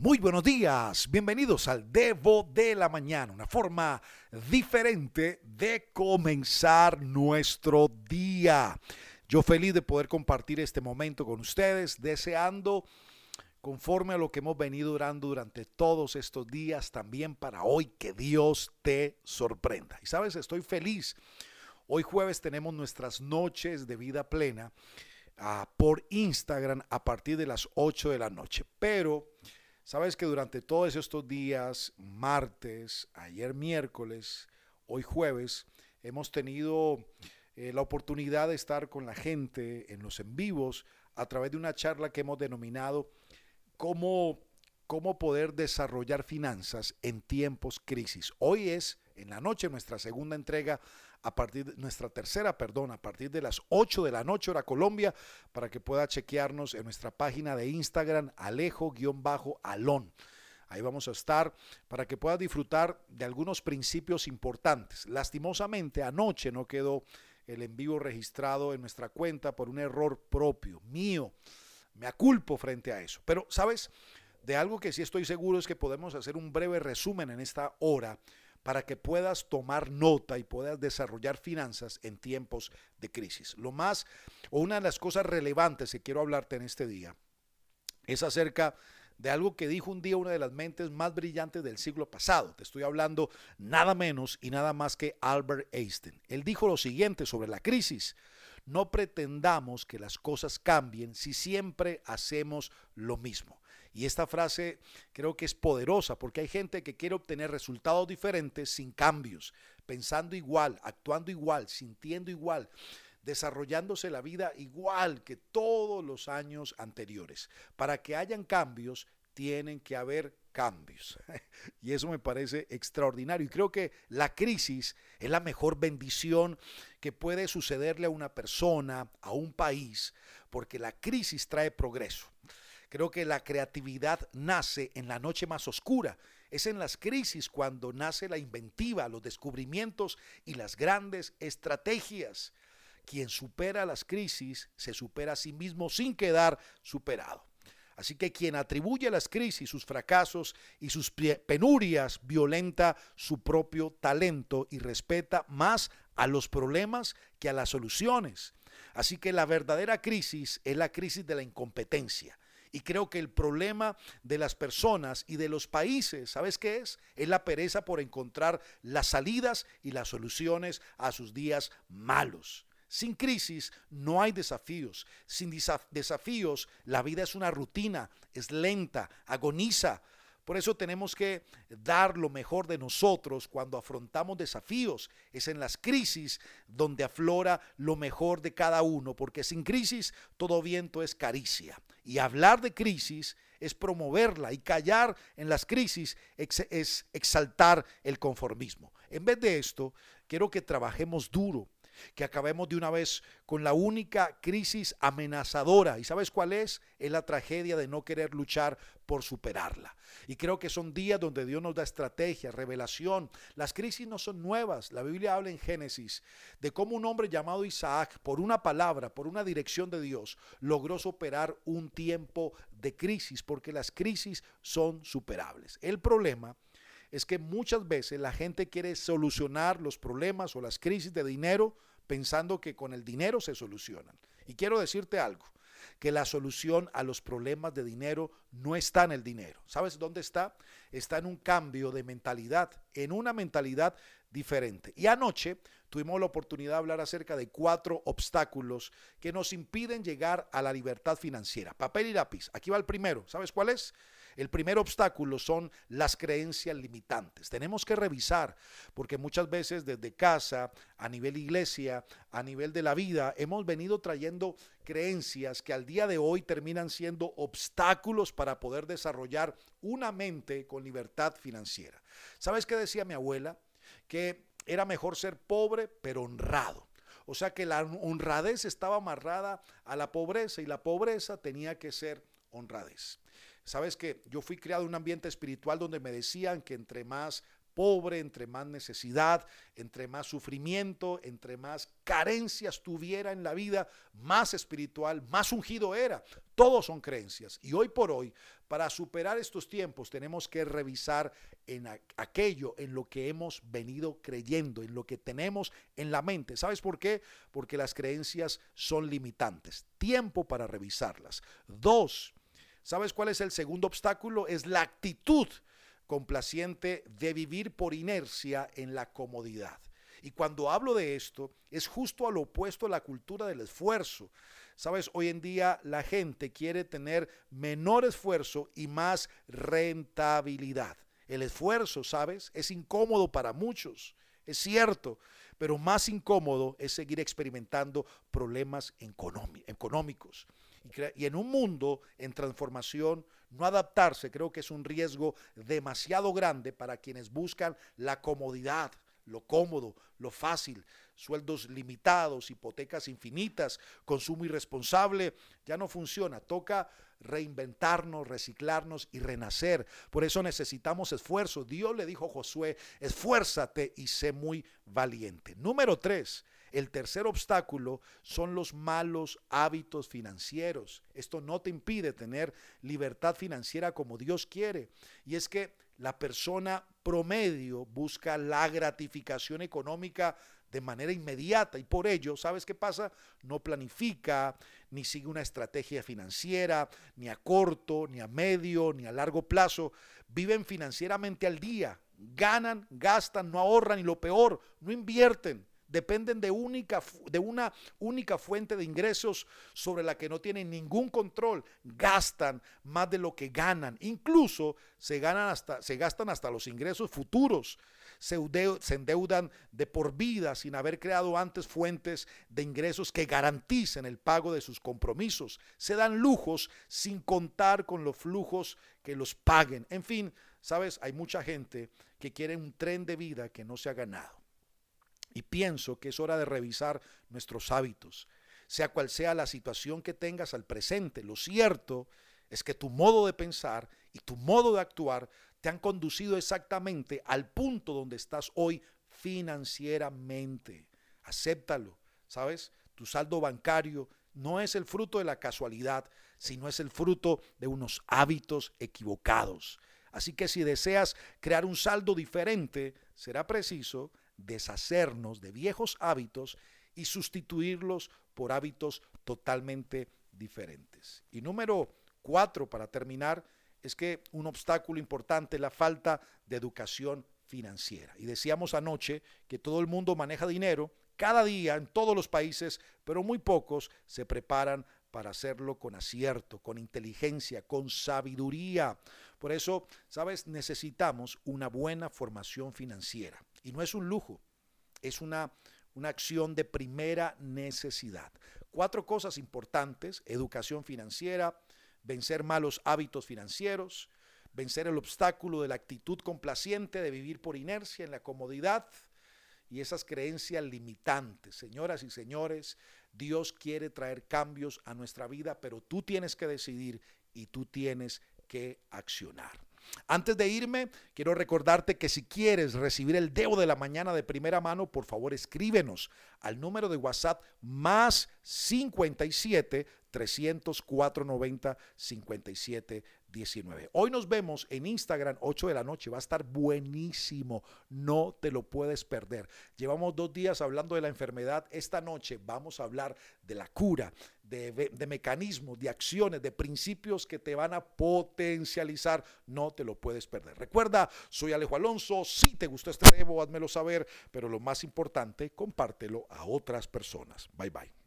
Muy buenos días, bienvenidos al Devo de la Mañana, una forma diferente de comenzar nuestro día. Yo feliz de poder compartir este momento con ustedes, deseando, conforme a lo que hemos venido orando durante todos estos días, también para hoy que Dios te sorprenda. Y sabes, estoy feliz. Hoy jueves tenemos nuestras noches de vida plena uh, por Instagram a partir de las 8 de la noche, pero Sabes que durante todos estos días, martes, ayer miércoles, hoy jueves, hemos tenido eh, la oportunidad de estar con la gente en los en vivos a través de una charla que hemos denominado cómo, cómo poder desarrollar finanzas en tiempos crisis. Hoy es en la noche nuestra segunda entrega a partir de nuestra tercera, perdón, a partir de las 8 de la noche hora Colombia, para que pueda chequearnos en nuestra página de Instagram, alejo-alón. Ahí vamos a estar para que pueda disfrutar de algunos principios importantes. Lastimosamente, anoche no quedó el en vivo registrado en nuestra cuenta por un error propio, mío. Me aculpo frente a eso. Pero, ¿sabes? De algo que sí estoy seguro es que podemos hacer un breve resumen en esta hora para que puedas tomar nota y puedas desarrollar finanzas en tiempos de crisis. Lo más, o una de las cosas relevantes que quiero hablarte en este día, es acerca de algo que dijo un día una de las mentes más brillantes del siglo pasado. Te estoy hablando nada menos y nada más que Albert Einstein. Él dijo lo siguiente sobre la crisis. No pretendamos que las cosas cambien si siempre hacemos lo mismo. Y esta frase creo que es poderosa porque hay gente que quiere obtener resultados diferentes sin cambios, pensando igual, actuando igual, sintiendo igual desarrollándose la vida igual que todos los años anteriores. Para que hayan cambios, tienen que haber cambios. Y eso me parece extraordinario. Y creo que la crisis es la mejor bendición que puede sucederle a una persona, a un país, porque la crisis trae progreso. Creo que la creatividad nace en la noche más oscura. Es en las crisis cuando nace la inventiva, los descubrimientos y las grandes estrategias. Quien supera las crisis se supera a sí mismo sin quedar superado. Así que quien atribuye las crisis sus fracasos y sus penurias violenta su propio talento y respeta más a los problemas que a las soluciones. Así que la verdadera crisis es la crisis de la incompetencia y creo que el problema de las personas y de los países, ¿sabes qué es? Es la pereza por encontrar las salidas y las soluciones a sus días malos. Sin crisis no hay desafíos. Sin desafíos la vida es una rutina, es lenta, agoniza. Por eso tenemos que dar lo mejor de nosotros cuando afrontamos desafíos. Es en las crisis donde aflora lo mejor de cada uno, porque sin crisis todo viento es caricia. Y hablar de crisis es promoverla y callar en las crisis es exaltar el conformismo. En vez de esto, quiero que trabajemos duro que acabemos de una vez con la única crisis amenazadora. ¿Y sabes cuál es? Es la tragedia de no querer luchar por superarla. Y creo que son días donde Dios nos da estrategia, revelación. Las crisis no son nuevas. La Biblia habla en Génesis de cómo un hombre llamado Isaac, por una palabra, por una dirección de Dios, logró superar un tiempo de crisis, porque las crisis son superables. El problema es que muchas veces la gente quiere solucionar los problemas o las crisis de dinero pensando que con el dinero se solucionan. Y quiero decirte algo, que la solución a los problemas de dinero no está en el dinero. ¿Sabes dónde está? Está en un cambio de mentalidad, en una mentalidad diferente. Y anoche tuvimos la oportunidad de hablar acerca de cuatro obstáculos que nos impiden llegar a la libertad financiera. Papel y lápiz. Aquí va el primero. ¿Sabes cuál es? El primer obstáculo son las creencias limitantes. Tenemos que revisar, porque muchas veces desde casa, a nivel iglesia, a nivel de la vida, hemos venido trayendo creencias que al día de hoy terminan siendo obstáculos para poder desarrollar una mente con libertad financiera. ¿Sabes qué decía mi abuela? Que era mejor ser pobre pero honrado. O sea que la honradez estaba amarrada a la pobreza y la pobreza tenía que ser honradez. Sabes que yo fui criado en un ambiente espiritual donde me decían que entre más pobre, entre más necesidad, entre más sufrimiento, entre más carencias tuviera en la vida, más espiritual, más ungido era. Todos son creencias. Y hoy por hoy, para superar estos tiempos, tenemos que revisar en aquello en lo que hemos venido creyendo, en lo que tenemos en la mente. ¿Sabes por qué? Porque las creencias son limitantes. Tiempo para revisarlas. Dos, ¿sabes cuál es el segundo obstáculo? Es la actitud complaciente de vivir por inercia en la comodidad. Y cuando hablo de esto, es justo al opuesto a la cultura del esfuerzo. Sabes, hoy en día la gente quiere tener menor esfuerzo y más rentabilidad. El esfuerzo, ¿sabes? Es incómodo para muchos, es cierto, pero más incómodo es seguir experimentando problemas económicos. Y en un mundo en transformación, no adaptarse creo que es un riesgo demasiado grande para quienes buscan la comodidad, lo cómodo, lo fácil, sueldos limitados, hipotecas infinitas, consumo irresponsable, ya no funciona. Toca reinventarnos, reciclarnos y renacer. Por eso necesitamos esfuerzo. Dios le dijo a Josué, esfuérzate y sé muy valiente. Número tres, el tercer obstáculo son los malos hábitos financieros. Esto no te impide tener libertad financiera como Dios quiere. Y es que la persona promedio busca la gratificación económica de manera inmediata y por ello, ¿sabes qué pasa? No planifica, ni sigue una estrategia financiera, ni a corto, ni a medio, ni a largo plazo. Viven financieramente al día, ganan, gastan, no ahorran y lo peor, no invierten dependen de, única, de una única fuente de ingresos sobre la que no tienen ningún control, gastan más de lo que ganan, incluso se, ganan hasta, se gastan hasta los ingresos futuros, se, se endeudan de por vida sin haber creado antes fuentes de ingresos que garanticen el pago de sus compromisos, se dan lujos sin contar con los flujos que los paguen, en fin, sabes, hay mucha gente que quiere un tren de vida que no se ha ganado. Y pienso que es hora de revisar nuestros hábitos, sea cual sea la situación que tengas al presente. Lo cierto es que tu modo de pensar y tu modo de actuar te han conducido exactamente al punto donde estás hoy financieramente. Acéptalo, ¿sabes? Tu saldo bancario no es el fruto de la casualidad, sino es el fruto de unos hábitos equivocados. Así que si deseas crear un saldo diferente, será preciso deshacernos de viejos hábitos y sustituirlos por hábitos totalmente diferentes. Y número cuatro, para terminar, es que un obstáculo importante es la falta de educación financiera. Y decíamos anoche que todo el mundo maneja dinero cada día en todos los países, pero muy pocos se preparan para hacerlo con acierto, con inteligencia, con sabiduría. Por eso, sabes, necesitamos una buena formación financiera. Y no es un lujo, es una, una acción de primera necesidad. Cuatro cosas importantes, educación financiera, vencer malos hábitos financieros, vencer el obstáculo de la actitud complaciente de vivir por inercia en la comodidad y esas creencias limitantes. Señoras y señores, Dios quiere traer cambios a nuestra vida, pero tú tienes que decidir y tú tienes que accionar. Antes de irme, quiero recordarte que si quieres recibir el Debo de la mañana de primera mano, por favor escríbenos al número de WhatsApp más 57 304 90 57 19. Hoy nos vemos en Instagram 8 de la noche, va a estar buenísimo, no te lo puedes perder. Llevamos dos días hablando de la enfermedad, esta noche vamos a hablar de la cura, de, mecanismos, de acciones, de principios que te van a potencializar, no te lo puedes perder. Recuerda, soy Alejo Alonso, si te gustó este demo, házmelo saber, pero lo más importante, compártelo a otras personas. Bye bye.